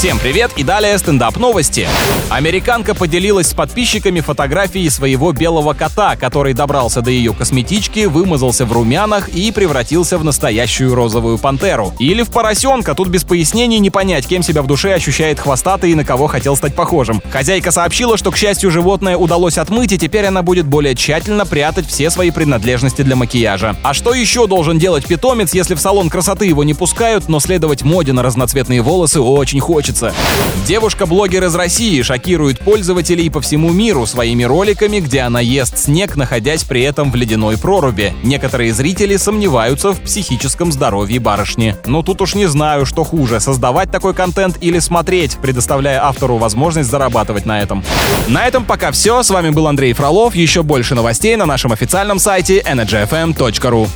Всем привет и далее стендап новости. Американка поделилась с подписчиками фотографией своего белого кота, который добрался до ее косметички, вымазался в румянах и превратился в настоящую розовую пантеру. Или в поросенка, тут без пояснений не понять, кем себя в душе ощущает хвостатый и на кого хотел стать похожим. Хозяйка сообщила, что, к счастью, животное удалось отмыть, и теперь она будет более тщательно прятать все свои принадлежности для макияжа. А что еще должен делать питомец, если в салон красоты его не пускают, но следовать моде на разноцветные волосы очень хочется? Хочется. Девушка-блогер из России шокирует пользователей по всему миру своими роликами, где она ест снег, находясь при этом в ледяной проруби. Некоторые зрители сомневаются в психическом здоровье барышни. Но тут уж не знаю, что хуже, создавать такой контент или смотреть, предоставляя автору возможность зарабатывать на этом. На этом пока все. С вами был Андрей Фролов. Еще больше новостей на нашем официальном сайте energyfm.ru.